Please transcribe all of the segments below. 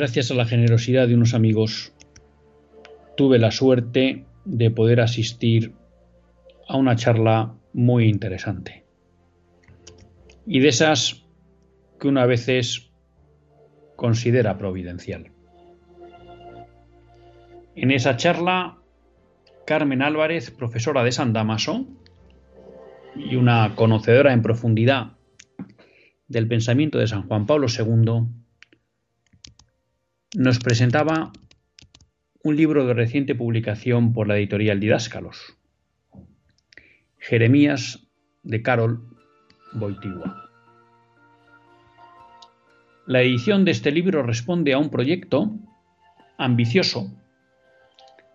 Gracias a la generosidad de unos amigos, tuve la suerte de poder asistir a una charla muy interesante. Y de esas que una veces considera providencial. En esa charla, Carmen Álvarez, profesora de San Damaso y una conocedora en profundidad del pensamiento de San Juan Pablo II, nos presentaba un libro de reciente publicación por la editorial Didáscalos, Jeremías de Carol Boitigua. La edición de este libro responde a un proyecto ambicioso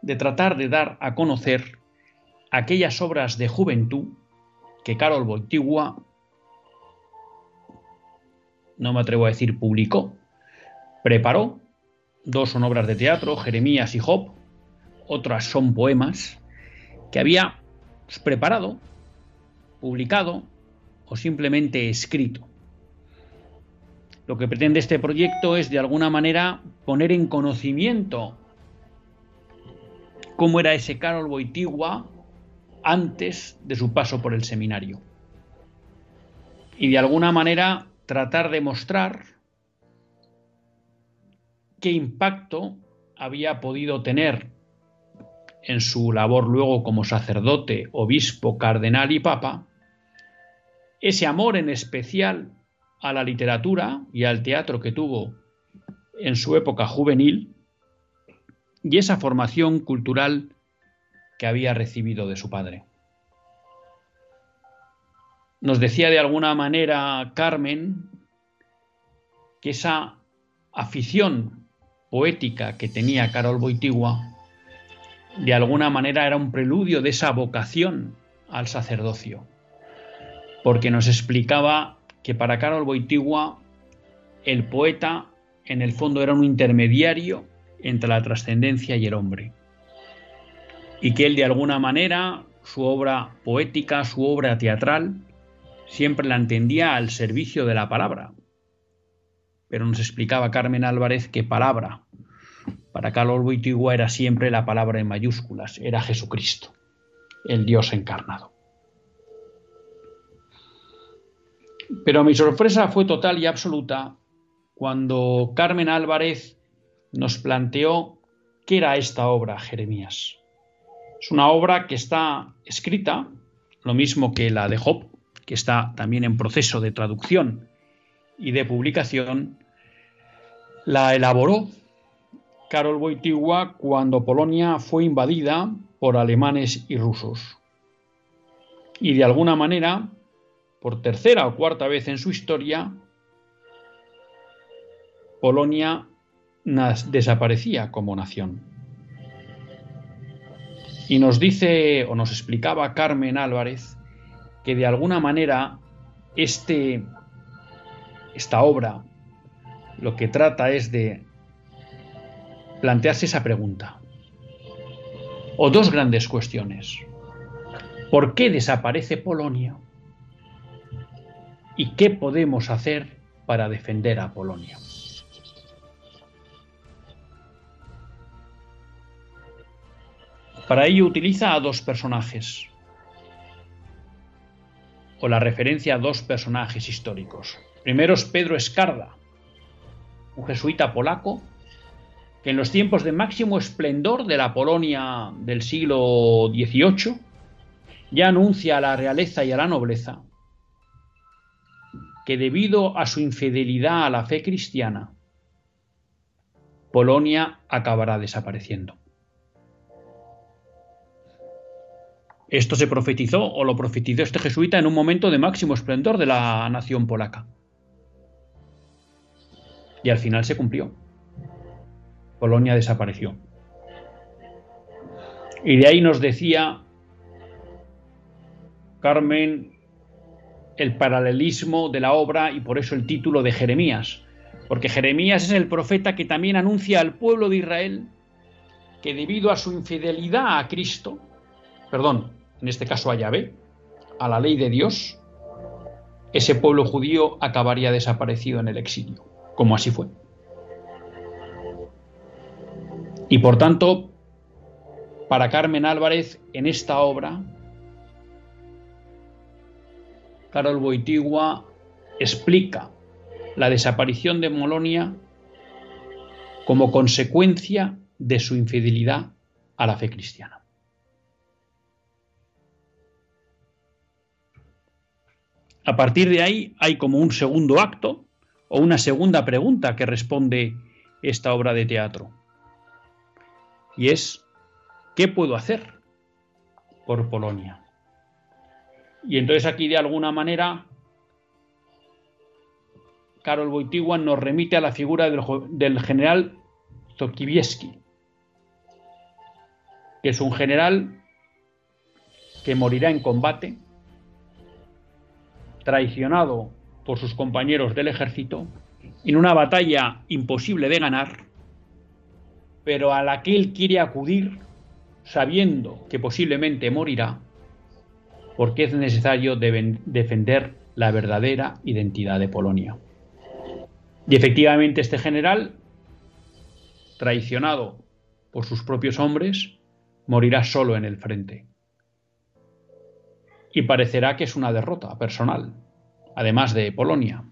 de tratar de dar a conocer aquellas obras de juventud que Carol Boitigua, no me atrevo a decir publicó, preparó Dos son obras de teatro, Jeremías y Job, otras son poemas que había preparado, publicado o simplemente escrito. Lo que pretende este proyecto es de alguna manera poner en conocimiento cómo era ese Carol Boitigua antes de su paso por el seminario. Y de alguna manera tratar de mostrar qué impacto había podido tener en su labor luego como sacerdote, obispo, cardenal y papa, ese amor en especial a la literatura y al teatro que tuvo en su época juvenil y esa formación cultural que había recibido de su padre. Nos decía de alguna manera Carmen que esa afición poética que tenía Carol Boitigua, de alguna manera era un preludio de esa vocación al sacerdocio, porque nos explicaba que para Carol Boitigua el poeta en el fondo era un intermediario entre la trascendencia y el hombre, y que él de alguna manera su obra poética, su obra teatral, siempre la entendía al servicio de la palabra, pero nos explicaba Carmen Álvarez que palabra para Carlos Boitigua era siempre la palabra en mayúsculas, era Jesucristo, el Dios encarnado. Pero mi sorpresa fue total y absoluta cuando Carmen Álvarez nos planteó qué era esta obra, Jeremías. Es una obra que está escrita, lo mismo que la de Job, que está también en proceso de traducción y de publicación, la elaboró Karol Wojtyła cuando Polonia fue invadida por alemanes y rusos. Y de alguna manera, por tercera o cuarta vez en su historia, Polonia desaparecía como nación. Y nos dice o nos explicaba Carmen Álvarez que de alguna manera este, esta obra lo que trata es de plantearse esa pregunta. O dos grandes cuestiones. ¿Por qué desaparece Polonia? ¿Y qué podemos hacer para defender a Polonia? Para ello utiliza a dos personajes, o la referencia a dos personajes históricos. Primero es Pedro Escarda, un jesuita polaco que en los tiempos de máximo esplendor de la Polonia del siglo XVIII ya anuncia a la realeza y a la nobleza que debido a su infidelidad a la fe cristiana, Polonia acabará desapareciendo. Esto se profetizó o lo profetizó este jesuita en un momento de máximo esplendor de la nación polaca. Y al final se cumplió. Polonia desapareció. Y de ahí nos decía Carmen el paralelismo de la obra y por eso el título de Jeremías, porque Jeremías es el profeta que también anuncia al pueblo de Israel que debido a su infidelidad a Cristo, perdón, en este caso a Yahvé, a la ley de Dios, ese pueblo judío acabaría desaparecido en el exilio, como así fue. Y por tanto, para Carmen Álvarez, en esta obra, Carol Boitigua explica la desaparición de Molonia como consecuencia de su infidelidad a la fe cristiana. A partir de ahí hay como un segundo acto o una segunda pregunta que responde esta obra de teatro. Y es, ¿qué puedo hacer por Polonia? Y entonces aquí de alguna manera Karol Wojtyła nos remite a la figura del, general Zokibieski, que es un general que morirá en combate, traicionado por sus compañeros del ejército, en una batalla imposible de ganar, pero a la que él quiere acudir sabiendo que posiblemente morirá porque es necesario defender la verdadera identidad de Polonia. Y efectivamente este general, traicionado por sus propios hombres, morirá solo en el frente. Y parecerá que es una derrota personal, además de Polonia.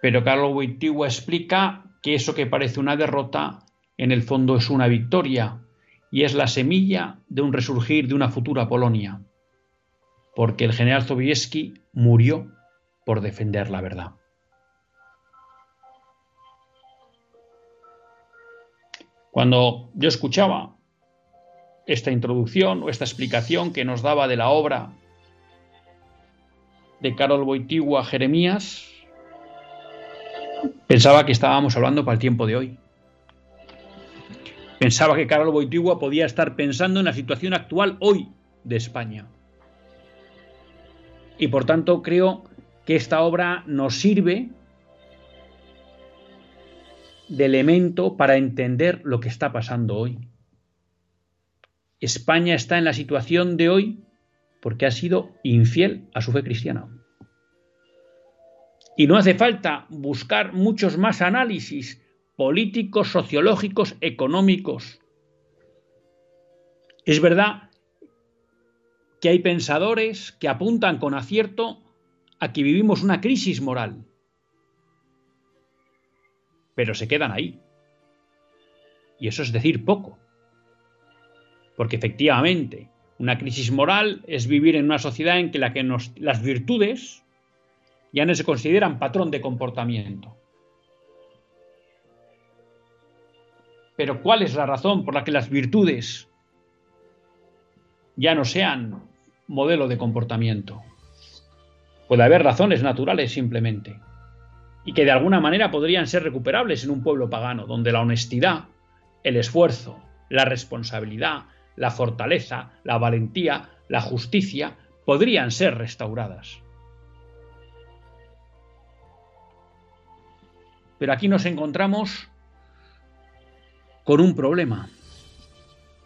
Pero Carlo Wojtyła explica que eso que parece una derrota, en el fondo es una victoria y es la semilla de un resurgir de una futura Polonia, porque el general Sobieski murió por defender la verdad. Cuando yo escuchaba esta introducción o esta explicación que nos daba de la obra de Karol Wojtyła Jeremías, pensaba que estábamos hablando para el tiempo de hoy. Pensaba que Carlos Boitigua podía estar pensando en la situación actual hoy de España. Y por tanto creo que esta obra nos sirve de elemento para entender lo que está pasando hoy. España está en la situación de hoy porque ha sido infiel a su fe cristiana. Y no hace falta buscar muchos más análisis políticos, sociológicos, económicos. Es verdad que hay pensadores que apuntan con acierto a que vivimos una crisis moral, pero se quedan ahí. Y eso es decir poco, porque efectivamente una crisis moral es vivir en una sociedad en que, la que las virtudes ya no se consideran patrón de comportamiento. Pero ¿cuál es la razón por la que las virtudes ya no sean modelo de comportamiento? Puede haber razones naturales simplemente, y que de alguna manera podrían ser recuperables en un pueblo pagano, donde la honestidad, el esfuerzo, la responsabilidad, la fortaleza, la valentía, la justicia, podrían ser restauradas. Pero aquí nos encontramos con un problema.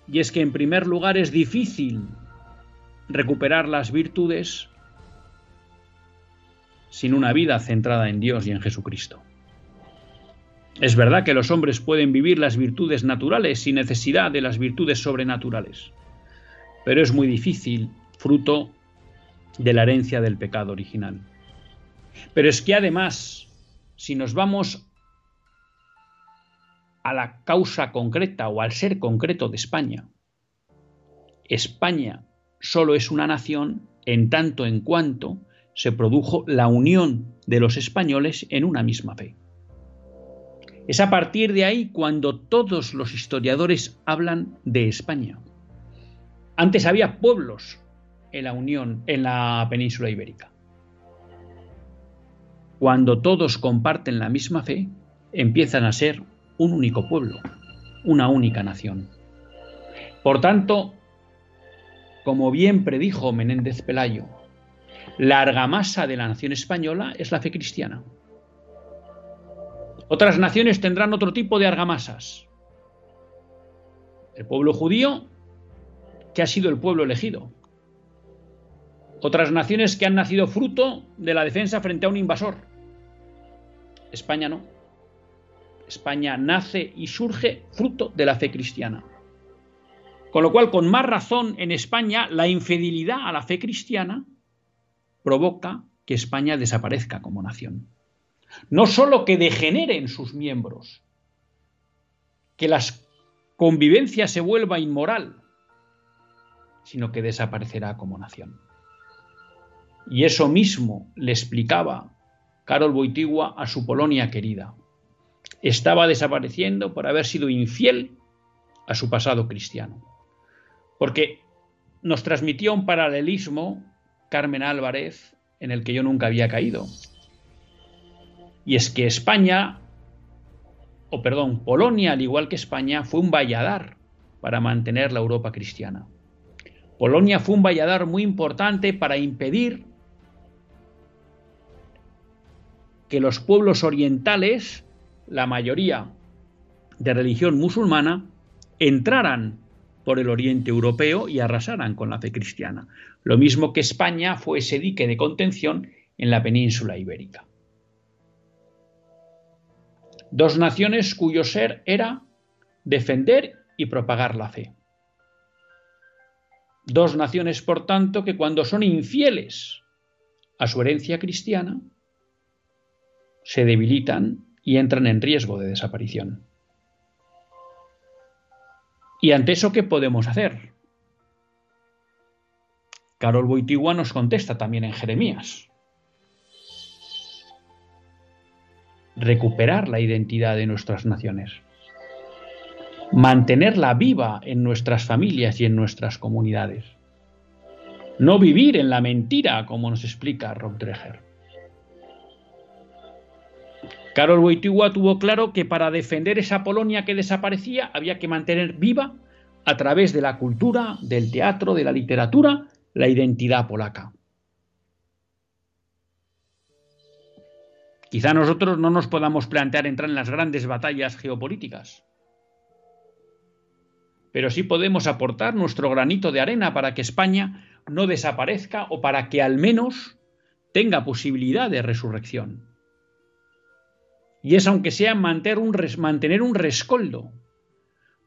Y es que en primer lugar es difícil recuperar las virtudes sin una vida centrada en Dios y en Jesucristo. Es verdad que los hombres pueden vivir las virtudes naturales sin necesidad de las virtudes sobrenaturales, pero es muy difícil, fruto de la herencia del pecado original. Pero es que además, si nos vamos a la causa concreta o al ser concreto de España, España solo es una nación en tanto en cuanto se produjo la unión de los españoles en una misma fe. Es a partir de ahí cuando todos los historiadores hablan de España. Antes había pueblos en la Unión, en la península ibérica. Cuando todos comparten la misma fe, empiezan a ser un único pueblo, una única nación. Por tanto, como bien predijo Menéndez Pelayo, la argamasa de la nación española es la fe cristiana. Otras naciones tendrán otro tipo de argamasas. El pueblo judío, que ha sido el pueblo elegido. Otras naciones que han nacido fruto de la defensa frente a un invasor. España no. España nace y surge fruto de la fe cristiana. Con lo cual, con más razón, en España la infidelidad a la fe cristiana provoca que España desaparezca como nación. No solo que degeneren sus miembros, que la convivencia se vuelva inmoral, sino que desaparecerá como nación. Y eso mismo le explicaba Carol Boitigua a su Polonia querida. Estaba desapareciendo por haber sido infiel a su pasado cristiano. Porque nos transmitió un paralelismo Carmen Álvarez en el que yo nunca había caído. Y es que España, o perdón, Polonia, al igual que España, fue un valladar para mantener la Europa cristiana. Polonia fue un valladar muy importante para impedir que los pueblos orientales, la mayoría de religión musulmana, entraran por el oriente europeo y arrasaran con la fe cristiana. Lo mismo que España fue ese dique de contención en la península ibérica. Dos naciones cuyo ser era defender y propagar la fe. Dos naciones, por tanto, que cuando son infieles a su herencia cristiana, se debilitan y entran en riesgo de desaparición. ¿Y ante eso qué podemos hacer? Carol Boitigua nos contesta también en Jeremías. Recuperar la identidad de nuestras naciones. Mantenerla viva en nuestras familias y en nuestras comunidades. No vivir en la mentira, como nos explica Rob Dreher. Carol Wojtyła tuvo claro que para defender esa Polonia que desaparecía había que mantener viva, a través de la cultura, del teatro, de la literatura, la identidad polaca. Quizá nosotros no nos podamos plantear entrar en las grandes batallas geopolíticas, pero sí podemos aportar nuestro granito de arena para que España no desaparezca o para que al menos tenga posibilidad de resurrección. Y es aunque sea mantener un, mantener un rescoldo,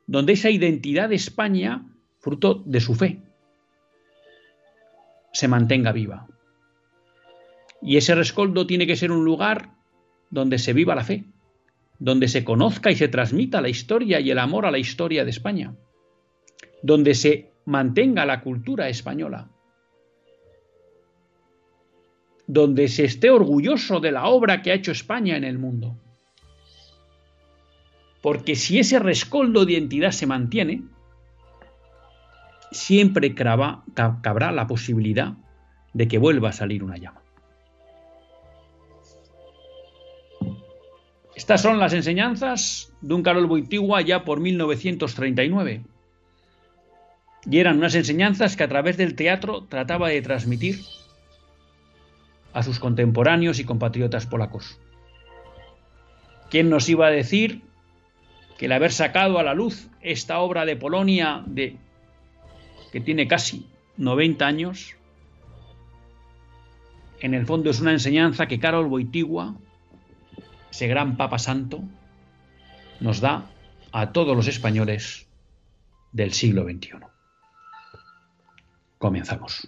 donde esa identidad de España, fruto de su fe, se mantenga viva. Y ese rescoldo tiene que ser un lugar donde se viva la fe, donde se conozca y se transmita la historia y el amor a la historia de España, donde se mantenga la cultura española, donde se esté orgulloso de la obra que ha hecho España en el mundo. Porque si ese rescoldo de identidad se mantiene, siempre cabrá la posibilidad de que vuelva a salir una llama. Estas son las enseñanzas de un Carol Boitigua ya por 1939. Y eran unas enseñanzas que a través del teatro trataba de transmitir a sus contemporáneos y compatriotas polacos. ¿Quién nos iba a decir que el haber sacado a la luz esta obra de Polonia de, que tiene casi 90 años, en el fondo es una enseñanza que Karol Wojtyła, ese gran Papa Santo, nos da a todos los españoles del siglo XXI. Comenzamos.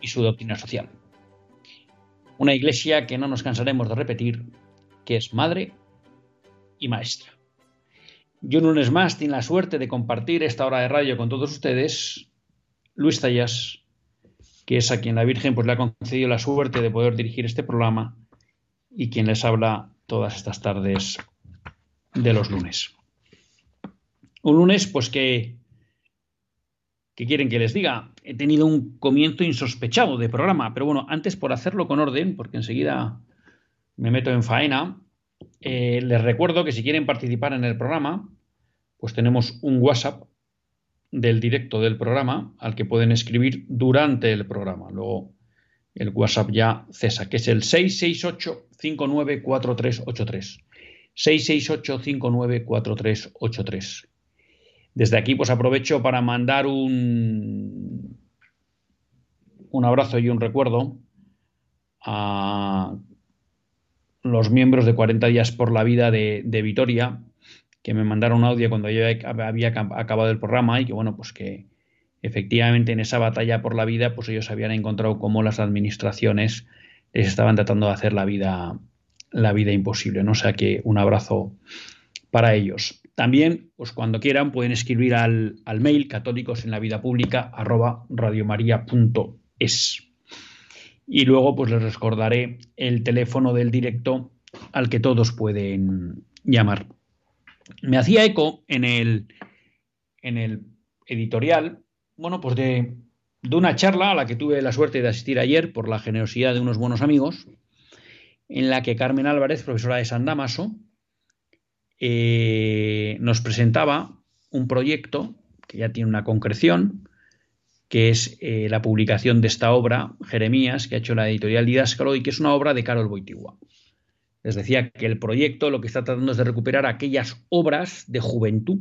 y su doctrina social. Una iglesia que no nos cansaremos de repetir, que es madre y maestra. Yo un lunes más tiene la suerte de compartir esta hora de radio con todos ustedes, Luis Tallas, que es a quien la Virgen pues, le ha concedido la suerte de poder dirigir este programa y quien les habla todas estas tardes de los lunes. Un lunes pues que ¿Qué quieren que les diga? He tenido un comienzo insospechado de programa, pero bueno, antes por hacerlo con orden, porque enseguida me meto en faena, eh, les recuerdo que si quieren participar en el programa, pues tenemos un WhatsApp del directo del programa al que pueden escribir durante el programa. Luego el WhatsApp ya cesa, que es el 668-594383. 668-594383. Desde aquí, pues aprovecho para mandar un, un abrazo y un recuerdo a los miembros de 40 días por la vida de, Vitoria, que me mandaron un audio cuando yo había acabado el programa y que, bueno, pues que efectivamente en esa batalla por la vida, pues ellos habían encontrado cómo las administraciones les estaban tratando de hacer la vida, la vida imposible, ¿no? O sea que un abrazo para ellos. También, pues cuando quieran, pueden escribir al, mail católicos en la vida pública arroba radiomaria.es. Y luego, pues les recordaré el teléfono del directo al que todos pueden llamar. Me hacía eco en el, en el editorial, bueno, pues de, de una charla a la que tuve la suerte de asistir ayer por la generosidad de unos buenos amigos, en la que Carmen Álvarez, profesora de San Damaso, eh, nos presentaba un proyecto que ya tiene una concreción, que es eh, la publicación de esta obra, Jeremías, que ha hecho la editorial Didáscalo y que es una obra de Carol Boitigua. Les decía que el proyecto lo que está tratando es de recuperar aquellas obras de juventud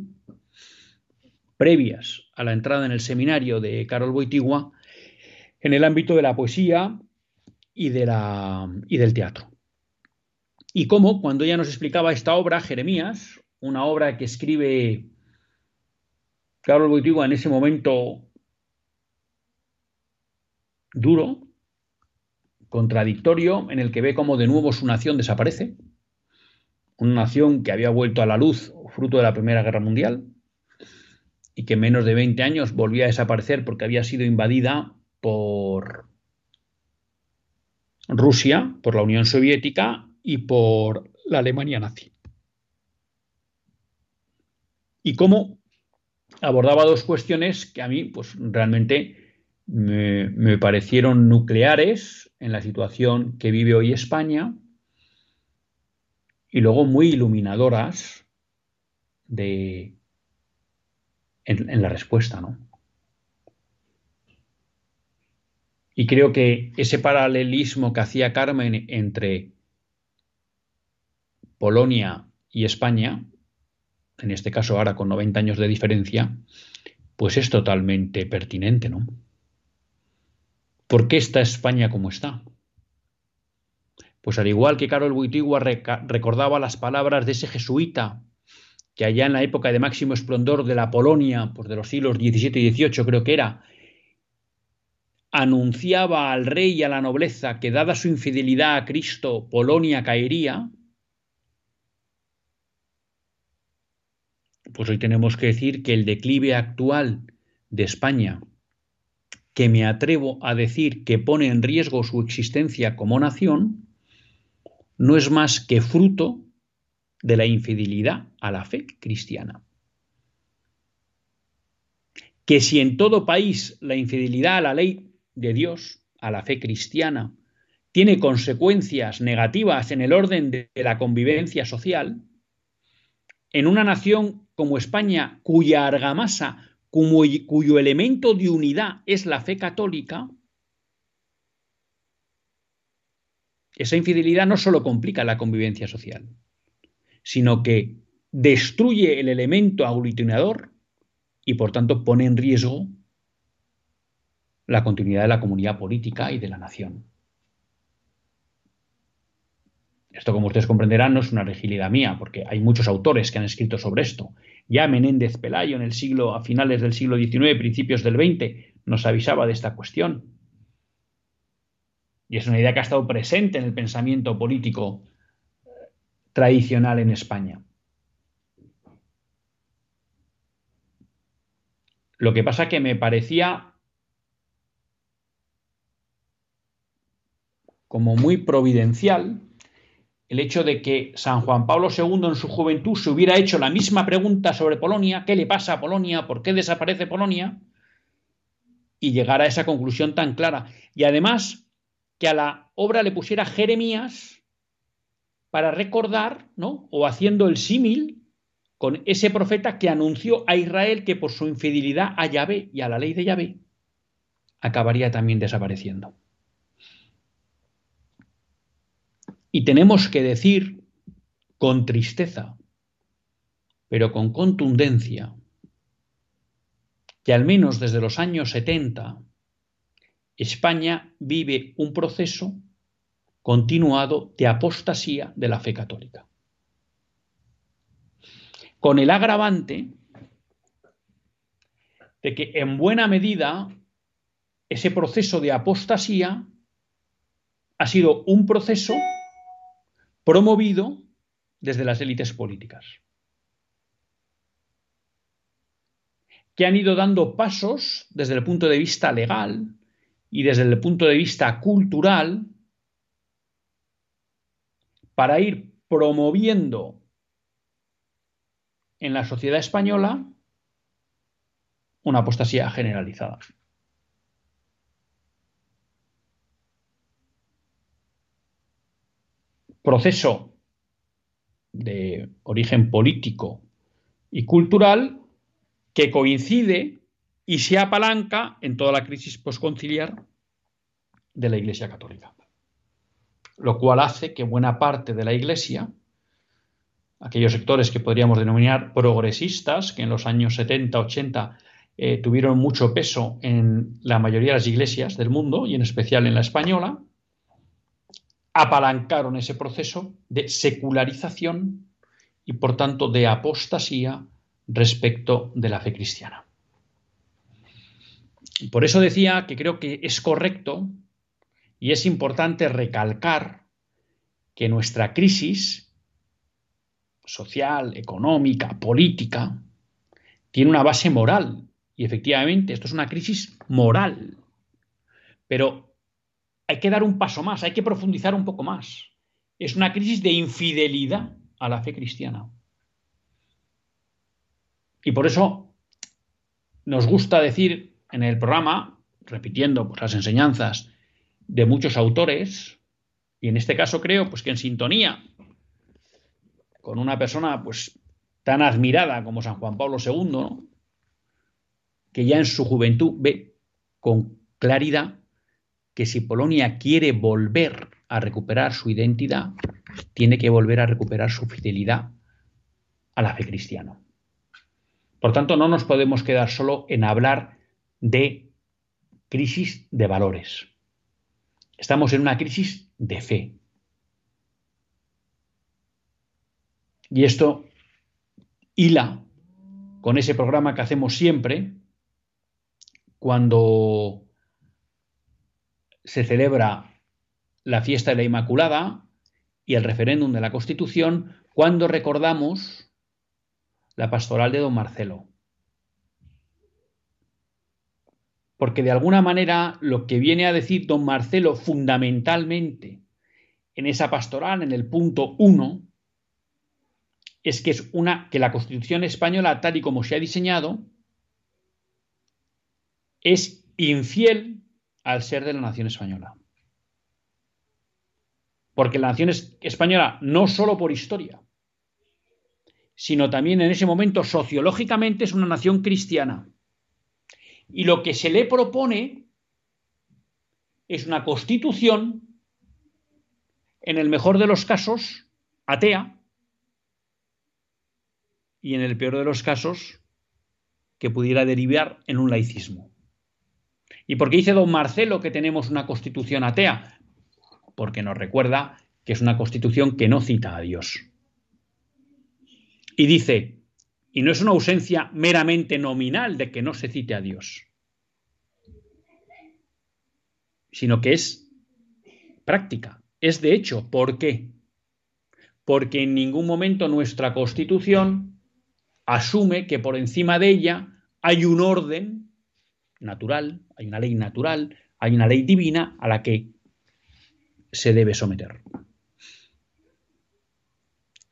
previas a la entrada en el seminario de Carol Boitigua en el ámbito de la poesía y, del teatro. Y cómo, cuando ella nos explicaba esta obra, Jeremías, una obra que escribe Carlos Boitigua en ese momento duro, contradictorio, en el que ve cómo de nuevo su nación desaparece, una nación que había vuelto a la luz fruto de la Primera Guerra Mundial y que en menos de 20 años volvía a desaparecer porque había sido invadida por Rusia, por la Unión Soviética y por la Alemania nazi. y cómo abordaba dos cuestiones que a mí pues, realmente me, parecieron nucleares en la situación que vive hoy España y luego muy iluminadoras de, en, la respuesta, ¿no? Y creo que ese paralelismo que hacía Carmen entre Polonia y España, en este caso ahora con 90 años de diferencia, pues es totalmente pertinente, ¿no? ¿Por qué está España como está? Pues al igual que Carol Buitigua recordaba las palabras de ese jesuita que allá en la época de máximo esplendor de la Polonia, pues de los siglos XVII y XVIII creo que era, anunciaba al rey y a la nobleza que dada su infidelidad a Cristo, Polonia caería, pues hoy tenemos que decir que el declive actual de España, que me atrevo a decir que pone en riesgo su existencia como nación, no es más que fruto de la infidelidad a la fe cristiana. Que si en todo país la infidelidad a la ley de Dios, a la fe cristiana, tiene consecuencias negativas en el orden de la convivencia social, en una nación como España, cuya argamasa, cuyo elemento de unidad es la fe católica, esa infidelidad no solo complica la convivencia social, sino que destruye el elemento aglutinador y por tanto pone en riesgo la continuidad de la comunidad política y de la nación. Esto, como ustedes comprenderán, no es una rigidez mía, porque hay muchos autores que han escrito sobre esto. Ya Menéndez Pelayo, en el siglo, a finales del siglo XIX, principios del XX, nos avisaba de esta cuestión. Y es una idea que ha estado presente en el pensamiento político tradicional en España. Lo que pasa que me parecía como muy providencial el hecho de que San Juan Pablo II en su juventud se hubiera hecho la misma pregunta sobre Polonia, ¿qué le pasa a Polonia? ¿Por qué desaparece Polonia? Y llegar a esa conclusión tan clara. Y además que a la obra le pusiera Jeremías, para recordar, ¿no? O haciendo el símil con ese profeta que anunció a Israel que por su infidelidad a Yahvé y a la ley de Yahvé acabaría también desapareciendo. Y tenemos que decir con tristeza, pero con contundencia, que al menos desde los años 70 España vive un proceso continuado de apostasía de la fe católica. Con el agravante de que en buena medida ese proceso de apostasía ha sido un proceso promovido desde las élites políticas, que han ido dando pasos desde el punto de vista legal y desde el punto de vista cultural para ir promoviendo en la sociedad española una apostasía generalizada. Proceso de origen político y cultural que coincide y se apalanca en toda la crisis posconciliar de la Iglesia Católica. Lo cual hace que buena parte de la Iglesia, aquellos sectores que podríamos denominar progresistas, que en los años 70, 80 eh, tuvieron mucho peso en la mayoría de las iglesias del mundo y en especial en la española, apalancaron ese proceso de secularización y por tanto de apostasía respecto de la fe cristiana. Por eso decía que creo que es correcto y es importante recalcar que nuestra crisis social, económica, política, tiene una base moral. Y efectivamente, esto es una crisis moral. Pero hay que dar un paso más, hay que profundizar un poco más. Es una crisis de infidelidad a la fe cristiana. Y por eso nos gusta decir en el programa, repitiendo pues, las enseñanzas de muchos autores, y en este caso creo pues, que en sintonía con una persona pues, tan admirada como San Juan Pablo II, que ya en su juventud ve con claridad que si Polonia quiere volver a recuperar su identidad, tiene que volver a recuperar su fidelidad a la fe cristiana. Por tanto, no nos podemos quedar solo en hablar de crisis de valores. Estamos en una crisis de fe. Y esto hila con ese programa que hacemos siempre cuando se celebra la fiesta de la Inmaculada y el referéndum de la Constitución, cuando recordamos la pastoral de don Marcelo. Porque de alguna manera lo que viene a decir don Marcelo fundamentalmente en esa pastoral, en el punto 1, es que es una que la Constitución española, tal y como se ha diseñado, es infiel al ser de la nación española. Porque la nación española, no solo por historia, sino también en ese momento sociológicamente es una nación cristiana. Y lo que se le propone es una constitución, en el mejor de los casos, atea, y en el peor de los casos, que pudiera derivar en un laicismo. ¿Y por qué dice don Marcelo que tenemos una constitución atea? Porque nos recuerda que es una constitución que no cita a Dios. Y dice, y no es una ausencia meramente nominal de que no se cite a Dios, sino que es práctica, es de hecho. ¿Por qué? Porque en ningún momento nuestra constitución asume que por encima de ella hay un orden natural, hay una ley natural, hay una ley divina a la que se debe someter.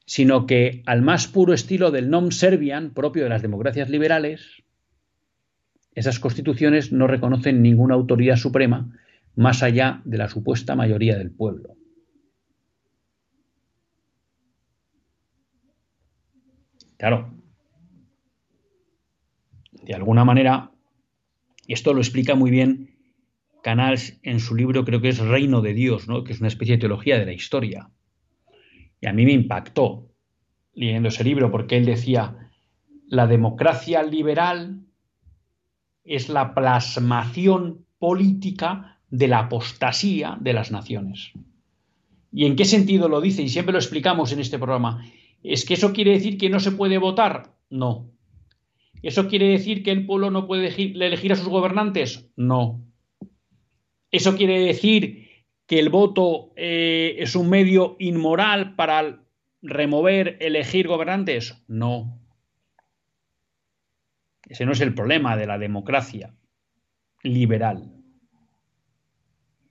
Sino que al más puro estilo del nom servian propio de las democracias liberales, esas constituciones no reconocen ninguna autoridad suprema más allá de la supuesta mayoría del pueblo. Claro, de alguna manera y esto lo explica muy bien Canals en su libro, creo que es Reino de Dios, ¿no? que es una especie de teología de la historia. Y a mí me impactó leyendo ese libro porque él decía, la democracia liberal es la plasmación política de la apostasía de las naciones. ¿Y en qué sentido lo dice? Y siempre lo explicamos en este programa. ¿Es que eso quiere decir que no se puede votar? No. ¿Eso quiere decir que el pueblo no puede elegir, a sus gobernantes? No. ¿Eso quiere decir que el voto eh, es un medio inmoral para remover, elegir gobernantes? No. Ese no es el problema de la democracia liberal.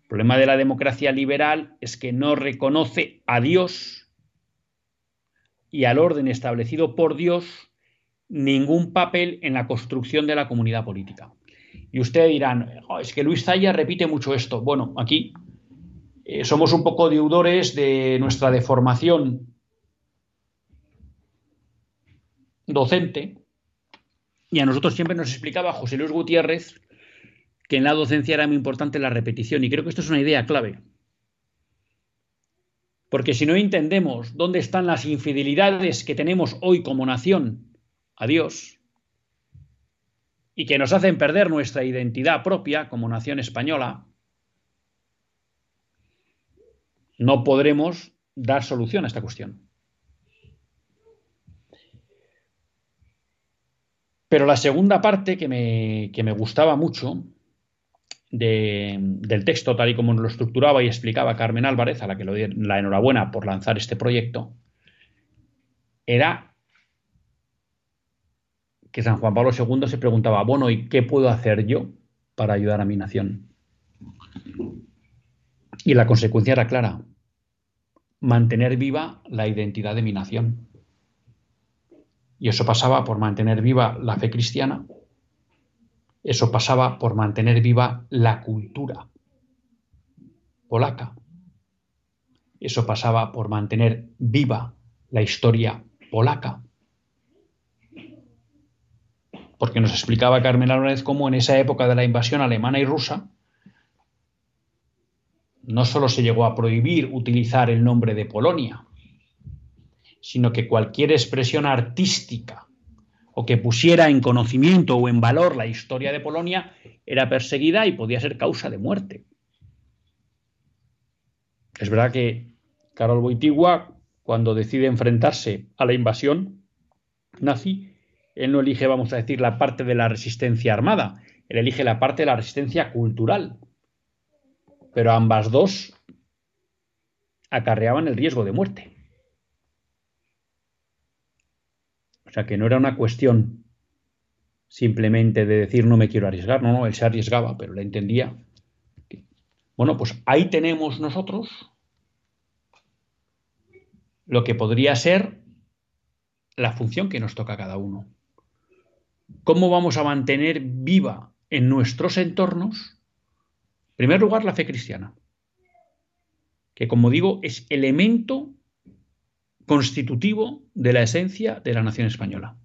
El problema de la democracia liberal es que no reconoce a Dios y al orden establecido por Dios ningún papel en la construcción de la comunidad política. Y ustedes dirán, es que Luis Zaya repite mucho esto. Bueno, aquí eh, somos un poco deudores de nuestra deformación docente y a nosotros siempre nos explicaba José Luis Gutiérrez que en la docencia era muy importante la repetición y creo que esto es una idea clave. Porque si no entendemos dónde están las infidelidades que tenemos hoy como nación a Dios y que nos hacen perder nuestra identidad propia como nación española, no podremos dar solución a esta cuestión. Pero la segunda parte que me, que me gustaba mucho del texto, tal y como lo estructuraba y explicaba Carmen Álvarez, a la que le doy la enhorabuena por lanzar este proyecto, era que San Juan Pablo II se preguntaba, bueno, ¿y qué puedo hacer yo para ayudar a mi nación? Y la consecuencia era clara, mantener viva la identidad de mi nación. Y eso pasaba por mantener viva la fe cristiana, eso pasaba por mantener viva la cultura polaca, eso pasaba por mantener viva la historia polaca. Porque nos explicaba Carmen Álvarez cómo en esa época de la invasión alemana y rusa, no solo se llegó a prohibir utilizar el nombre de Polonia, sino que cualquier expresión artística o que pusiera en conocimiento o en valor la historia de Polonia era perseguida y podía ser causa de muerte. Es verdad que Karol Wojtyła, cuando decide enfrentarse a la invasión nazi, él no elige, vamos a decir, la parte de la resistencia armada, él elige la parte de la resistencia cultural. Pero ambas dos acarreaban el riesgo de muerte. O sea que no era una cuestión simplemente de decir no me quiero arriesgar, no, no, él se arriesgaba, pero le entendía. Bueno, pues ahí tenemos nosotros lo que podría ser la función que nos toca a cada uno. ¿Cómo vamos a mantener viva en nuestros entornos, en primer lugar, la fe cristiana? Que, como digo, es elemento constitutivo de la esencia de la nación española.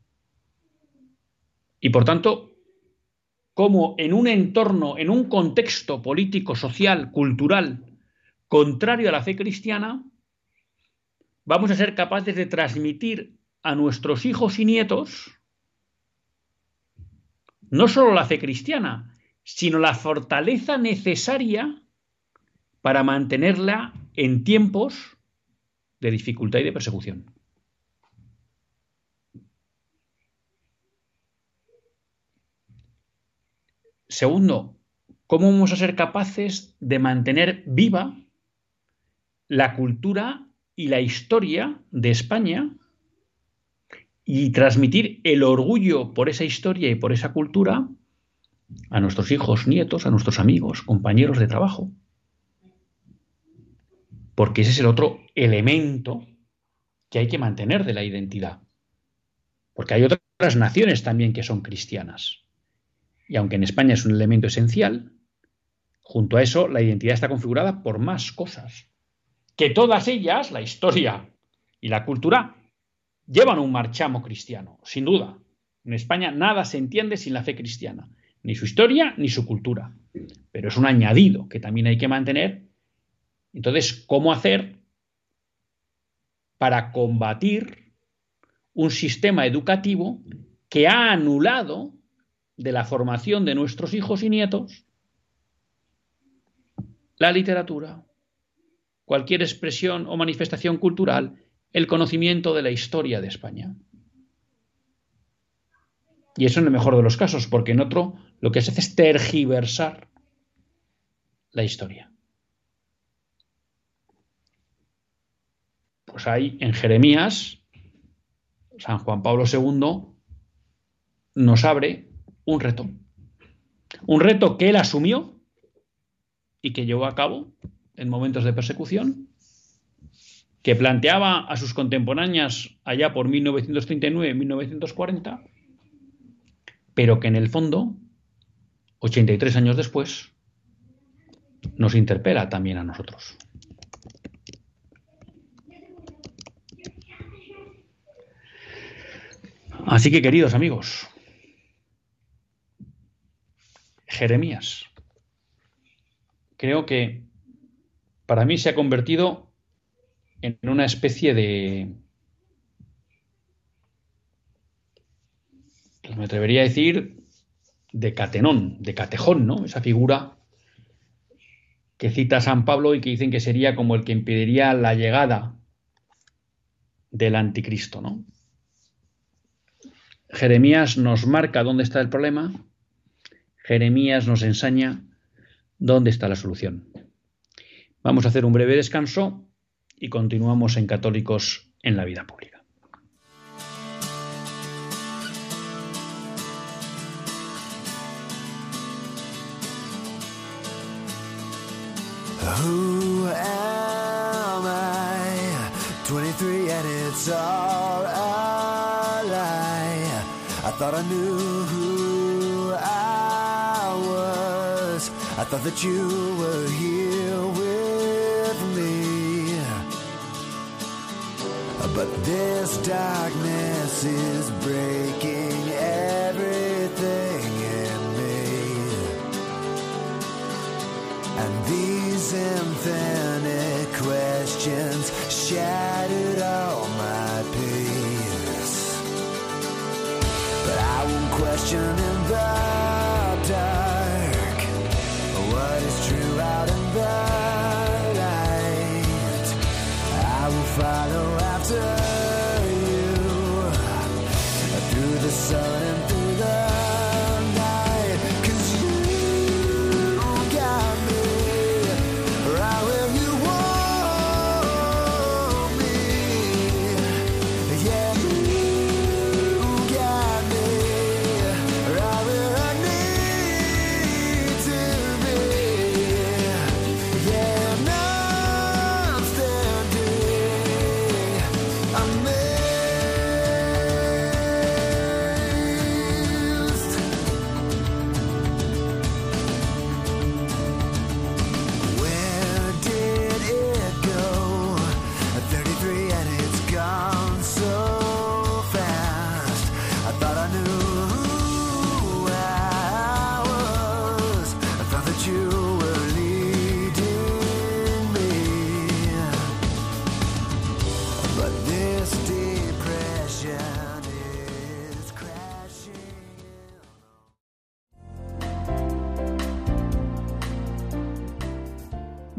Y por tanto, como en un entorno, en un contexto político, social, cultural, contrario a la fe cristiana, vamos a ser capaces de transmitir a nuestros hijos y nietos no solo la fe cristiana, sino la fortaleza necesaria para mantenerla en tiempos de dificultad y de persecución. Segundo, ¿cómo vamos a ser capaces de mantener viva la cultura y la historia de España y transmitir el orgullo por esa historia y por esa cultura a nuestros hijos, nietos, a nuestros amigos, compañeros de trabajo? porque ese es el otro elemento que hay que mantener de la identidad. Porque hay otras naciones también que son cristianas. Y aunque en España es un elemento esencial, junto a eso la identidad está configurada por más cosas. Que todas ellas, la historia y la cultura, llevan un marchamo cristiano, sin duda. En España nada se entiende sin la fe cristiana, ni su historia ni su cultura. Pero es un añadido que también hay que mantener entonces, ¿cómo hacer para combatir un sistema educativo que ha anulado de la formación de nuestros hijos y nietos la literatura, cualquier expresión o manifestación cultural, el conocimiento de la historia de España? Y eso en el mejor de los casos, porque en otro lo que se hace es tergiversar la historia. Pues ahí en Jeremías, San Juan Pablo II nos abre un reto. Un reto que él asumió y que llevó a cabo en momentos de persecución, que planteaba a sus contemporáneas allá por 1939-1940, pero que en el fondo, 83 años después, nos interpela también a nosotros. Así que, queridos amigos, Jeremías, creo que para mí se ha convertido en una especie de, pues me atrevería a decir, de catenón, de catejón, ¿no? Esa figura que cita San Pablo y que dicen que sería como el que impediría la llegada del anticristo, ¿no? Jeremías nos marca dónde está el problema, Jeremías nos enseña dónde está la solución. Vamos a hacer un breve descanso y continuamos en Católicos en la vida pública. Who thought I knew who I was. I thought that you were here this darkness is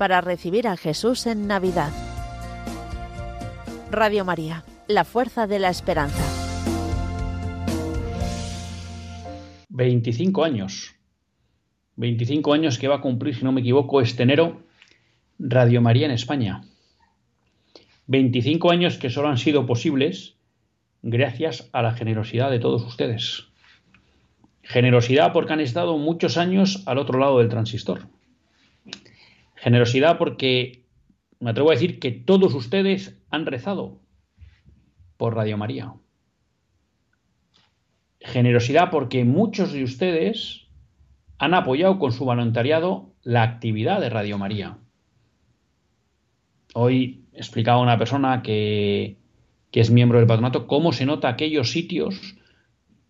para recibir a Jesús en Navidad. Radio María, la fuerza de la esperanza. 25 años. 25 años que va a cumplir, si no me equivoco, este enero, Radio María en España. 25 años que solo han sido posibles gracias a la generosidad de todos ustedes. Generosidad porque han estado muchos años al otro lado del transistor. Generosidad porque me atrevo a decir que todos ustedes han rezado por Radio María. Generosidad porque muchos de ustedes han apoyado con su voluntariado la actividad de Radio María. Hoy explicaba una persona que, que es miembro del patronato cómo se nota aquellos sitios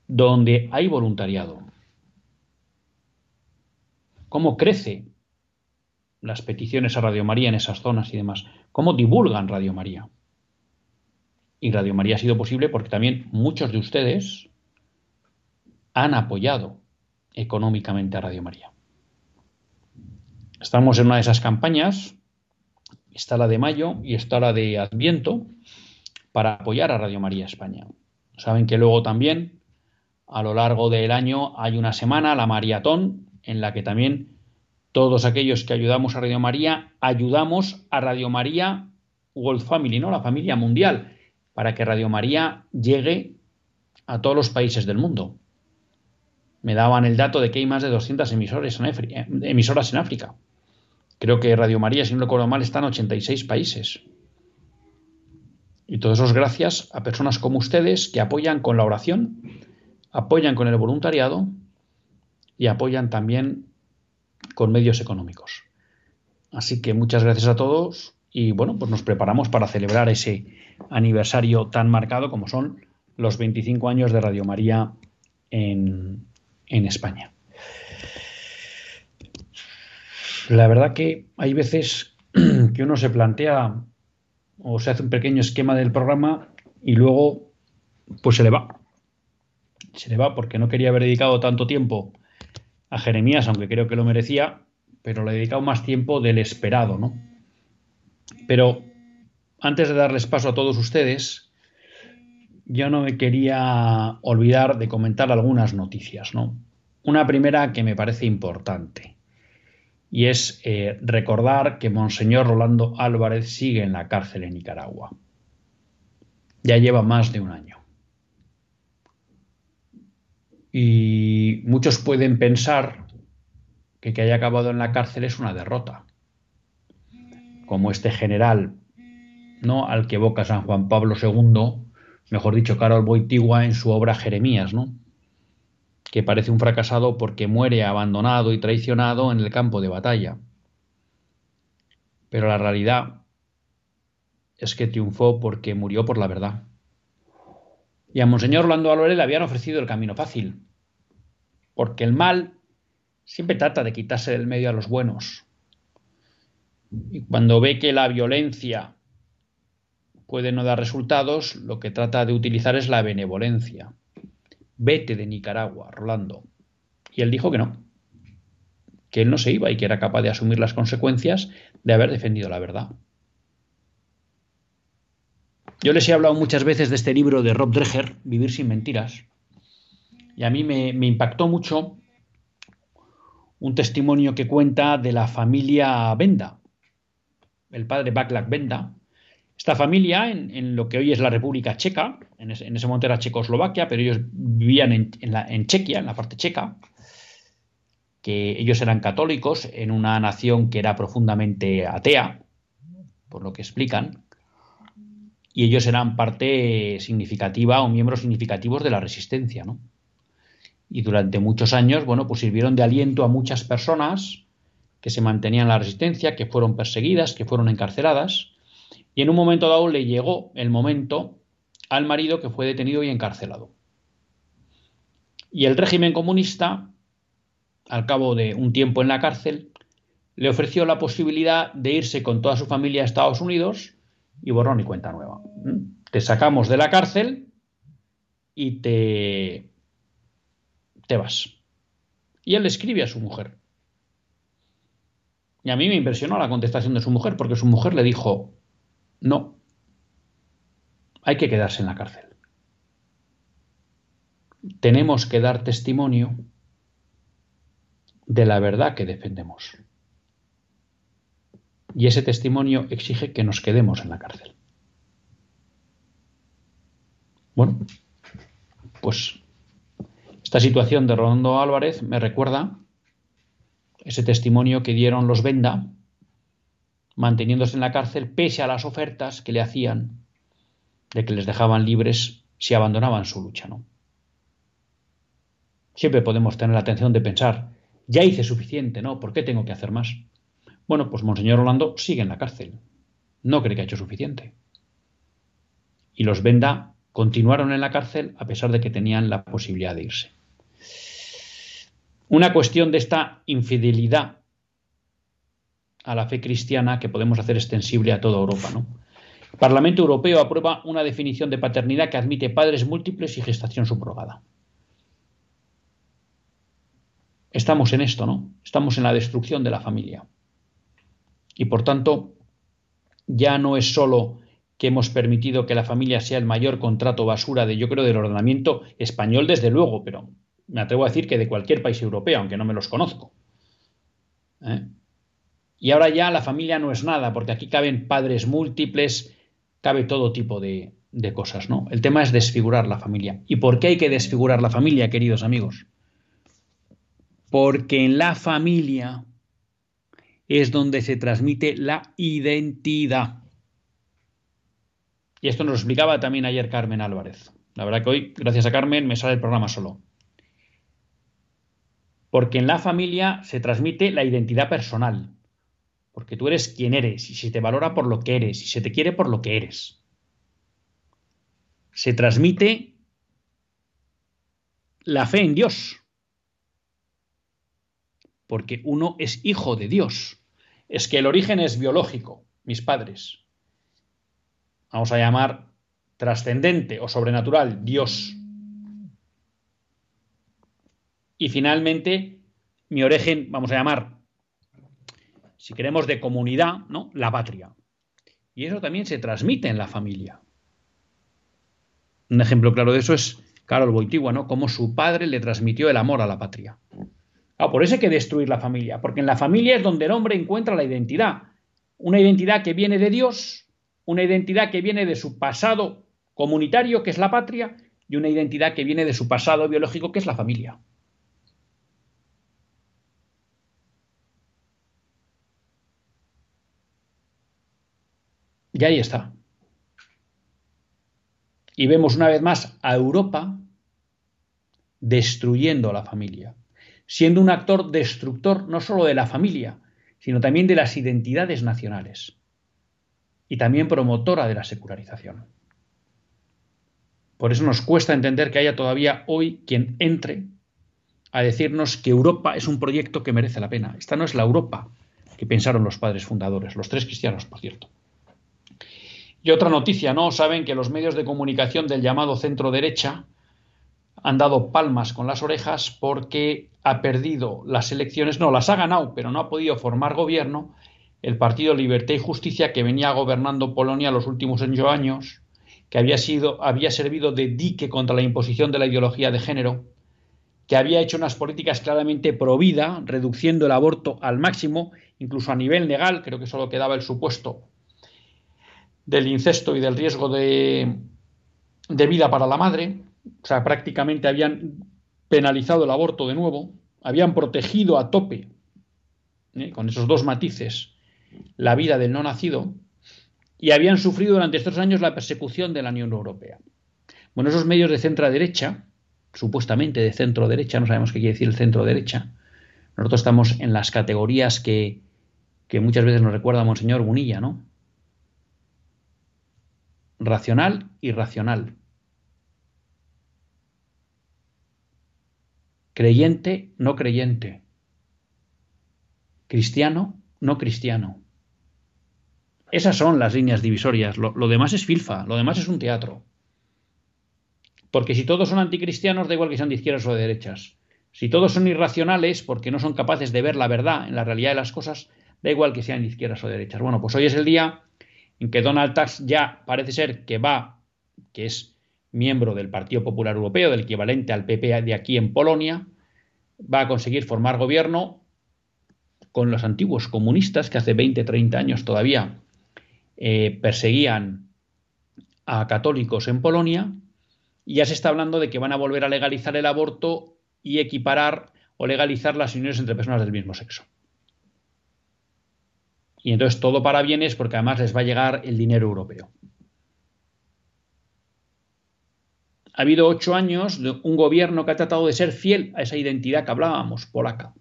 donde hay voluntariado. Cómo crece las peticiones a Radio María en esas zonas y demás. Cómo divulgan Radio María. Y Radio María ha sido posible porque también muchos de ustedes han apoyado económicamente a Radio María. Estamos en una de esas campañas, está la de mayo y está la de Adviento, para apoyar a Radio María España. Saben que luego también, a lo largo del año, hay una semana, la maratón, en la que también todos aquellos que ayudamos a Radio María, ayudamos a Radio María World Family, ¿no? La familia mundial, para que Radio María llegue a todos los países del mundo. me daban el dato de que hay más de 200 emisoras en, emisoras en África. Creo que Radio María, si no recuerdo mal, está en 86 países. Y todo eso es gracias a personas como ustedes que apoyan con la oración, apoyan con el voluntariado y apoyan también con medios económicos. Así que muchas gracias a todos y bueno, pues nos preparamos para celebrar ese aniversario tan marcado como son los 25 años de Radio María en, en España. La verdad que hay veces que uno se plantea o se hace un pequeño esquema del programa y luego pues se le va. Se le va porque no quería haber dedicado tanto tiempo a Jeremías, aunque creo que lo merecía, pero le he dedicado más tiempo del esperado, ¿no? Pero antes de darles paso a todos ustedes, yo no me quería olvidar de comentar algunas noticias, ¿no? Una primera que me parece importante y es eh, recordar que Monseñor Rolando Álvarez sigue en la cárcel en Nicaragua. Ya lleva más de un año. Y muchos pueden pensar que que haya acabado en la cárcel es una derrota, como este general, ¿no? Al que evoca San Juan Pablo II, mejor dicho, Carol Boitigua en su obra Jeremías, ¿no? que parece un fracasado porque muere abandonado y traicionado en el campo de batalla. Pero la realidad es que triunfó porque murió por la verdad. Y a Monseñor Orlando Álvarez le habían ofrecido el camino fácil, porque el mal siempre trata de quitarse del medio a los buenos. Y cuando ve que la violencia puede no dar resultados, lo que trata de utilizar es la benevolencia vete de Nicaragua, Rolando. Y él dijo que no, que él no se iba y que era capaz de asumir las consecuencias de haber defendido la verdad. Yo les he hablado muchas veces de este libro de Rob Dreher, Vivir sin mentiras, y a mí me, impactó mucho un testimonio que cuenta de la familia Benda, el padre Baclac Benda, esta familia, en, lo que hoy es la República Checa, en ese, momento era Checoslovaquia, pero ellos vivían en, Chequia, en la parte checa, que ellos eran católicos en una nación que era profundamente atea, por lo que explican, y ellos eran parte significativa o miembros significativos de la resistencia, ¿no? Y durante muchos años, bueno, pues sirvieron de aliento a muchas personas que se mantenían en la resistencia, que fueron perseguidas, que fueron encarceladas, y en un momento dado le llegó el momento al marido que fue detenido y encarcelado. Y el régimen comunista, al cabo de un tiempo en la cárcel, le ofreció la posibilidad de irse con toda su familia a Estados Unidos y borrón y cuenta nueva. ¿Mm? Te sacamos de la cárcel y te, te vas. Y él escribe a su mujer. Y a mí me impresionó la contestación de su mujer, porque su mujer le dijo, no. Hay que quedarse en la cárcel. Tenemos que dar testimonio de la verdad que defendemos. Y ese testimonio exige que nos quedemos en la cárcel. Bueno, pues esta situación de Rolando Álvarez me recuerda ese testimonio que dieron los Venda manteniéndose en la cárcel pese a las ofertas que le hacían de que les dejaban libres si abandonaban su lucha, ¿no? Siempre podemos tener la atención de pensar, ya hice suficiente, ¿no? ¿Por qué tengo que hacer más? Bueno, pues Monseñor Orlando sigue en la cárcel. No cree que ha hecho suficiente. Y los Venda continuaron en la cárcel a pesar de que tenían la posibilidad de irse. Una cuestión de esta infidelidad a la fe cristiana que podemos hacer extensible a toda Europa. ¿no? El Parlamento Europeo aprueba una definición de paternidad que admite padres múltiples y gestación subrogada. Estamos en esto, ¿no? Estamos en la destrucción de la familia. Y por tanto, ya no es solo que hemos permitido que la familia sea el mayor contrato basura de, yo creo, del ordenamiento español, desde luego, pero me atrevo a decir que de cualquier país europeo, aunque no me los conozco. ¿Eh? Y ahora ya la familia no es nada, porque aquí caben padres múltiples, cabe todo tipo de, cosas, ¿no? El tema es desfigurar la familia. ¿Y por qué hay que desfigurar la familia, queridos amigos? Porque en la familia es donde se transmite la identidad. Y esto nos lo explicaba también ayer Carmen Álvarez. La verdad que hoy, gracias a Carmen, me sale el programa solo. Porque en la familia se transmite la identidad personal. Porque tú eres quien eres y se te valora por lo que eres y se te quiere por lo que eres. Se transmite la fe en Dios. Porque uno es hijo de Dios. Es que el origen es biológico, mis padres vamos a llamar trascendente o sobrenatural, Dios. Y finalmente, mi origen, vamos a llamar, si queremos, de comunidad, ¿no? La patria. Y eso también se transmite en la familia. Un ejemplo claro de eso es Carol Boitigua, ¿no? Cómo su padre le transmitió el amor a la patria. Ah, por eso hay que destruir la familia, porque en la familia es donde el hombre encuentra la identidad. Una identidad que viene de Dios una identidad que viene de su pasado comunitario, que es la patria, y una identidad que viene de su pasado biológico, que es la familia. Y ahí está. Y vemos una vez más a Europa destruyendo la familia, siendo un actor destructor no solo de la familia, sino también de las identidades nacionales y también promotora de la secularización. Por eso nos cuesta entender que haya todavía hoy quien entre a decirnos que Europa es un proyecto que merece la pena. Esta no es la Europa que pensaron los padres fundadores, los tres cristianos, por cierto. Y otra noticia, ¿no? Saben que los medios de comunicación del llamado centro derecha han dado palmas con las orejas porque ha perdido las elecciones, no, las ha ganado, pero no ha podido formar gobierno. El Partido Libertad y Justicia que venía gobernando Polonia los últimos ocho años, que había, sido, había servido de dique contra la imposición de la ideología de género, que había hecho unas políticas claramente pro vida, reduciendo el aborto al máximo, incluso a nivel legal, creo que solo quedaba el supuesto del incesto y del riesgo de, de vida para la madre, o sea, prácticamente habían penalizado el aborto de nuevo, habían protegido a tope, ¿eh? con esos dos matices, la vida del no nacido y habían sufrido durante estos años la persecución de la Unión Europea. Bueno, esos medios de centro derecha, supuestamente de centro derecha, no sabemos qué quiere decir el centro derecha, nosotros estamos en las categorías que, que muchas veces nos recuerda Monseñor Bunilla, ¿no? Racional y Creyente, no creyente. Cristiano, no cristiano. Esas son las líneas divisorias. Lo, demás es filfa, lo demás es un teatro. Porque si todos son anticristianos, da igual que sean de izquierdas o de derechas. Si todos son irracionales, porque no son capaces de ver la verdad en la realidad de las cosas, da igual que sean de izquierdas o de derechas. Bueno, pues hoy es el día en que Donald Tusk ya parece ser que va, que es miembro del Partido Popular Europeo, del equivalente al PP de aquí en Polonia, va a conseguir formar gobierno con los antiguos comunistas que hace 20, 30 años todavía eh, perseguían a católicos en Polonia y ya se está hablando de que van a volver a legalizar el aborto y equiparar o legalizar las uniones entre personas del mismo sexo. Y entonces todo para bienes porque además les va a llegar el dinero europeo. Ha habido ocho años de un gobierno que ha tratado de ser fiel a esa identidad que hablábamos, polaca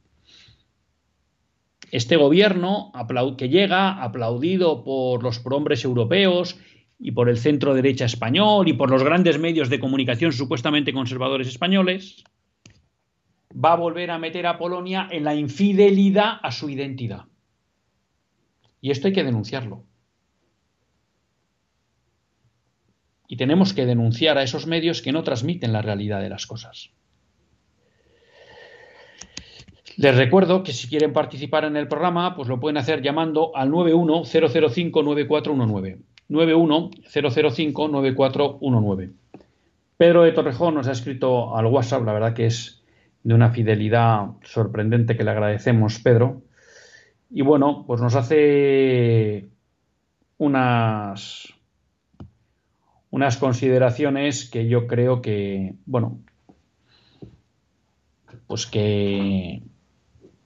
este gobierno que llega aplaudido por los prohombres europeos y por el centro derecha español y por los grandes medios de comunicación supuestamente conservadores españoles, va a volver a meter a Polonia en la infidelidad a su identidad. Y esto hay que denunciarlo. Y tenemos que denunciar a esos medios que no transmiten la realidad de las cosas. Les recuerdo que si quieren participar en el programa, pues lo pueden hacer llamando al 910059419. 910059419. Pedro de Torrejón nos ha escrito al WhatsApp, la verdad que es de una fidelidad sorprendente que le agradecemos, Pedro. Y bueno, pues nos hace unas, unas consideraciones que yo creo que, bueno, pues que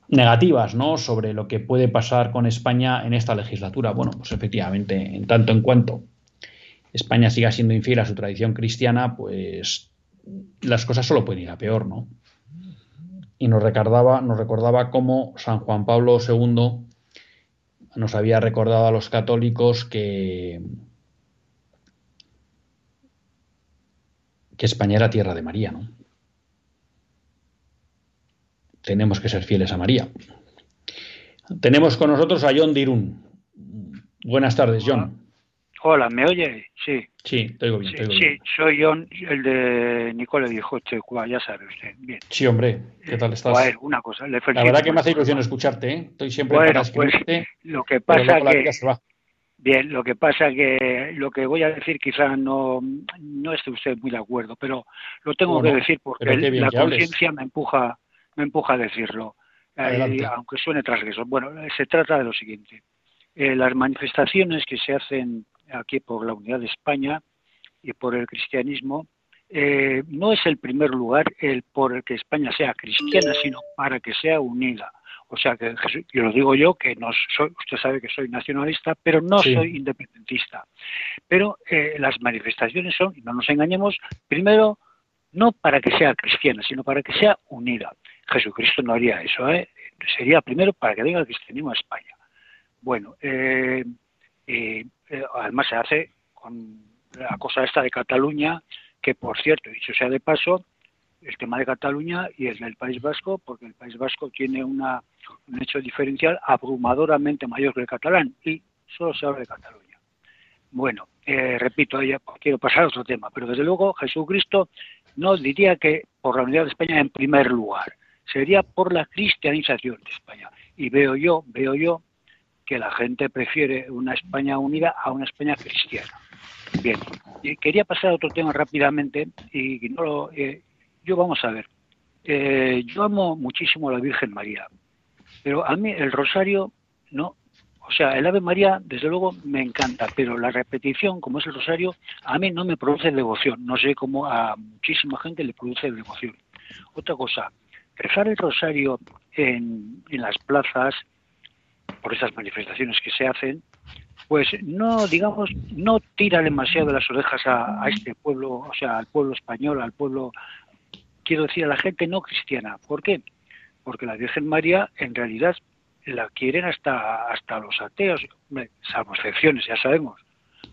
negativas, ¿no? Sobre lo que puede pasar con España en esta legislatura. Bueno, pues efectivamente, en tanto en cuanto España siga siendo infiel a su tradición cristiana, pues las cosas solo pueden ir a peor, ¿no? Y nos recordaba, nos recordaba cómo San Juan Pablo II nos había recordado a los católicos que, que España era tierra de María, ¿no? Tenemos que ser fieles a María. Tenemos con nosotros a John Dirún. Buenas tardes, John. Hola, ¿me oye? Sí. Sí, te oigo bien. Sí, sí soy John, el de Nicole dijo Cuba, ya sabe usted. Bien. Sí, hombre, ¿qué tal estás? Bueno, una cosa, le La verdad que me hace ilusión escucharte, ¿eh? Estoy siempre bueno, para pues, escribirte, lo que pasa la que. Bien, lo que pasa que lo que voy a decir quizá no, no esté usted muy de acuerdo, pero lo tengo Bueno, que decir porque la conciencia me empuja, me empuja a decirlo, Eh, aunque suene transgresor. Bueno, eh, se trata de lo siguiente. Eh, las manifestaciones que se hacen aquí por la unidad de España y por el cristianismo eh, no es el primer lugar el por el que España sea cristiana, sino para que sea unida. O sea que yo lo digo yo que no soy, usted sabe que soy nacionalista, pero no Sí. soy independentista. Pero eh, las manifestaciones son, y no nos engañemos, primero no para que sea cristiana, sino para que sea unida. Jesucristo no haría eso, ¿eh? Sería primero para que venga el cristianismo a España. Bueno, eh, eh, eh, además se hace con la cosa esta de Cataluña, que por cierto, dicho sea de paso, el tema de Cataluña y el del País Vasco, porque el País Vasco tiene una, un hecho diferencial abrumadoramente mayor que el catalán y solo se habla de Cataluña. Bueno, eh, repito, quiero pasar a otro tema, pero desde luego Jesucristo no diría que por la unidad de España en primer lugar, sería por la cristianización de España. Y veo yo, veo yo que la gente prefiere una España unida a una España cristiana. Bien, quería pasar a otro tema rápidamente y no lo, eh, yo vamos a ver. Eh, yo amo muchísimo a la Virgen María, pero a mí el rosario no. O sea, el Ave María, desde luego, me encanta, pero la repetición, como es el rosario, a mí no me produce devoción. No sé cómo a muchísima gente le produce devoción. Otra cosa, rezar el rosario en, en las plazas, por esas manifestaciones que se hacen, pues no, digamos, no tira demasiado de las orejas a este pueblo, o sea, al pueblo español, al pueblo, quiero decir, a la gente no cristiana. ¿Por qué? Porque la Virgen María, en realidad, la quieren hasta, hasta los ateos, salvo excepciones, ya sabemos.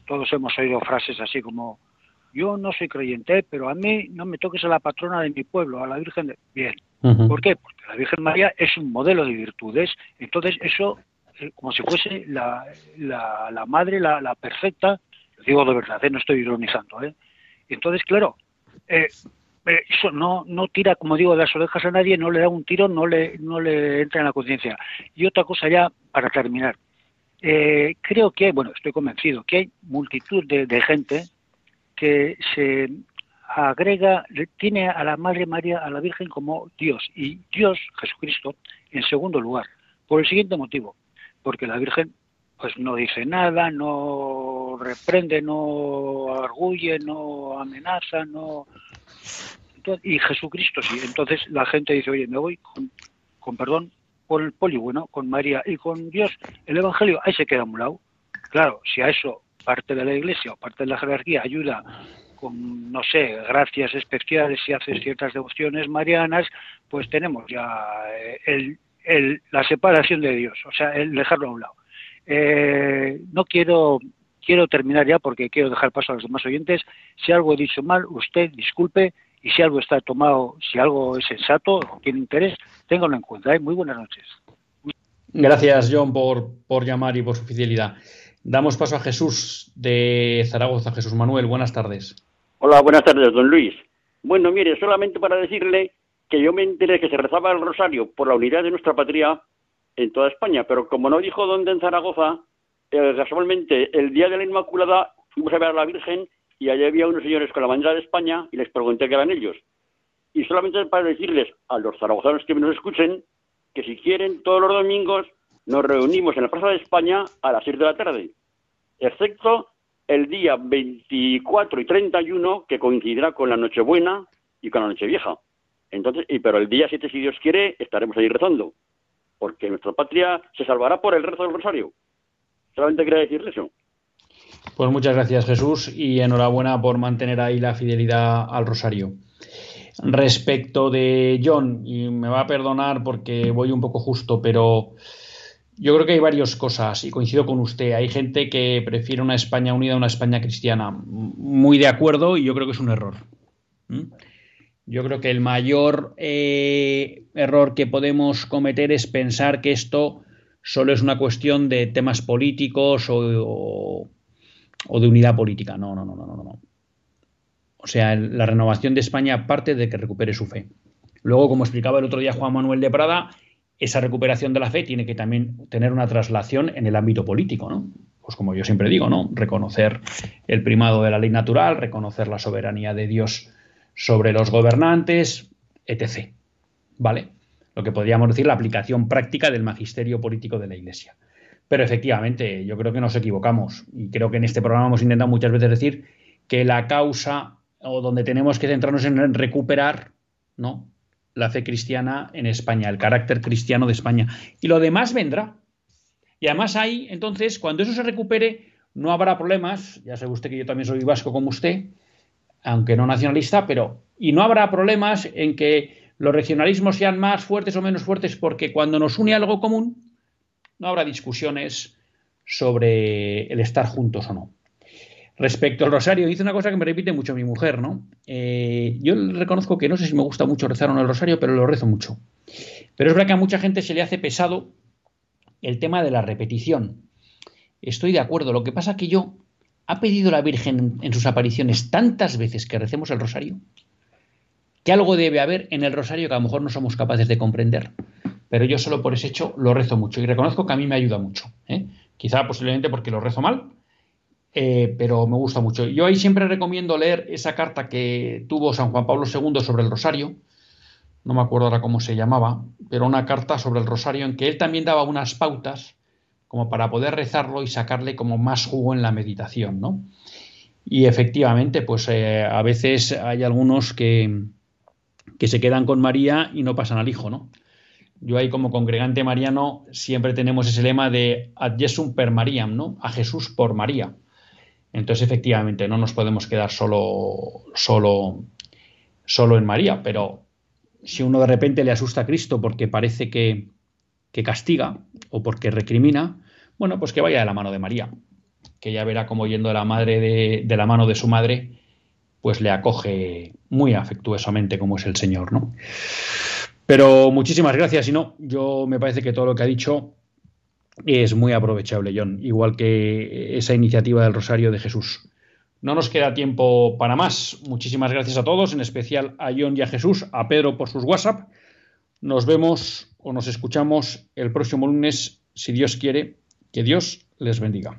Todos hemos oído frases así como, yo no soy creyente, pero a mí no me toques a la patrona de mi pueblo, a la Virgen de... Bien, Ujú. ¿Por qué? Porque la Virgen María es un modelo de virtudes, entonces eso, eh, como si fuese la, la, la madre, la, la perfecta, lo digo de verdad, ¿eh? no estoy ironizando, ¿eh? Entonces, claro, eh, eso no, no tira, como digo, de las orejas a nadie, no le da un tiro, no le, no le entra en la conciencia. Y otra cosa ya, para terminar, eh, creo que, bueno, estoy convencido que hay multitud de, de gente que se agrega, tiene a la Madre María, a la Virgen como Dios y Dios, Jesucristo, en segundo lugar, por el siguiente motivo, porque la Virgen pues no dice nada, no reprende, no arguye, no amenaza, no Entonces, y Jesucristo sí. Entonces la gente dice, oye, me voy con, con perdón, por el poli bueno, con María y con Dios, el Evangelio, ahí se queda a un lado. Claro, si a eso parte de la Iglesia o parte de la jerarquía ayuda con, no sé, gracias especiales si haces ciertas devociones marianas, pues tenemos ya eh, el, el, la separación de Dios, o sea, el dejarlo a un lado. Eh, no quiero quiero terminar ya porque quiero dejar paso a los demás oyentes. Si algo he dicho mal, usted disculpe y si algo está tomado, si algo es sensato o tiene interés, téngalo en cuenta. ¿eh? Muy buenas noches. Gracias, John, por, por llamar y por su fidelidad. Damos paso a Jesús de Zaragoza. Jesús Manuel, buenas tardes. Hola, buenas tardes, don Luis. Bueno, mire, solamente para decirle que yo me enteré que se rezaba el rosario por la unidad de nuestra patria en toda España, pero como no dijo dónde en Zaragoza, casualmente el día de la Inmaculada fuimos a ver a la Virgen y allí había unos señores con la bandera de España y les pregunté qué eran ellos. Y solamente para decirles a los zaragozanos que nos escuchen que si quieren todos los domingos nos reunimos en la Plaza de España a las 6 de la tarde, excepto el día 24 y 31 que coincidirá con la Nochebuena y con la Nochevieja. Entonces, y pero el día 7 si Dios quiere estaremos ahí rezando. porque nuestra patria se salvará por el rezo del rosario. Solamente quería decirle eso. Pues muchas gracias Jesús y enhorabuena por mantener ahí la fidelidad al rosario. Respecto de John, y me va a perdonar porque voy un poco justo, pero yo creo que hay varias cosas y coincido con usted. Hay gente que prefiere una España unida a una España cristiana. Muy de acuerdo y yo creo que es un error. ¿Mm? Yo creo que el mayor eh, error que podemos cometer es pensar que esto solo es una cuestión de temas políticos o, de unidad política. No, no, no, no, no. O sea, la renovación de España parte de que recupere su fe. Luego, como explicaba el otro día Juan Manuel de Prada, esa recuperación de la fe tiene que también tener una traslación en el ámbito político, ¿no? Pues como yo siempre digo, ¿no? Reconocer el primado de la ley natural, reconocer la soberanía de Dios sobre los gobernantes, etc. ¿Vale? Lo que podríamos decir la aplicación práctica del magisterio político de la Iglesia. Pero efectivamente, yo creo que nos equivocamos y creo que en este programa hemos intentado muchas veces decir que la causa o donde tenemos que centrarnos en recuperar ¿no? la fe cristiana en España, el carácter cristiano de España. Y lo demás vendrá. Y además ahí, entonces, cuando eso se recupere, no habrá problemas, ya sabe usted que yo también soy vasco como usted, aunque no nacionalista, pero, y no habrá problemas en que los regionalismos sean más fuertes o menos fuertes, porque cuando nos une algo común, no habrá discusiones sobre el estar juntos o no. Respecto al rosario, dice una cosa que me repite mucho mi mujer, ¿no? Eh, yo reconozco que no sé si me gusta mucho rezar o no el rosario, pero lo rezo mucho. Pero es verdad que a mucha gente se le hace pesado el tema de la repetición. Estoy de acuerdo. Lo que pasa es que yo ha pedido la Virgen en sus apariciones tantas veces que recemos el rosario que algo debe haber en el rosario que a lo mejor no somos capaces de comprender pero yo solo por ese hecho lo rezo mucho y reconozco que a mí me ayuda mucho. ¿eh? Quizá posiblemente porque lo rezo mal, eh, pero me gusta mucho. Yo ahí siempre recomiendo leer esa carta que tuvo San Juan Pablo II sobre el rosario, no me acuerdo ahora cómo se llamaba, pero una carta sobre el rosario en que él también daba unas pautas como para poder rezarlo y sacarle como más jugo en la meditación, ¿no? Y efectivamente, pues eh, a veces hay algunos que, que se quedan con María y no pasan al hijo, ¿no? yo ahí como congregante mariano siempre tenemos ese lema de ad Jesum per Mariam, ¿no? A Jesús por María. Entonces, efectivamente, no nos podemos quedar solo, solo, solo en María, pero si uno de repente le asusta a Cristo porque parece que, que castiga o porque recrimina, bueno, pues que vaya de la mano de María, que ya verá cómo yendo de la madre de, de la mano de su madre, pues le acoge muy afectuosamente como es el Señor, ¿no? Pero muchísimas gracias. Y no, yo me parece que todo lo que ha dicho es muy aprovechable, John, igual que esa iniciativa del Rosario de Jesús. No nos queda tiempo para más. Muchísimas gracias a todos, en especial a John y a Jesús, a Pedro por sus WhatsApp. Nos vemos o nos escuchamos el próximo lunes, si Dios quiere. Que Dios les bendiga.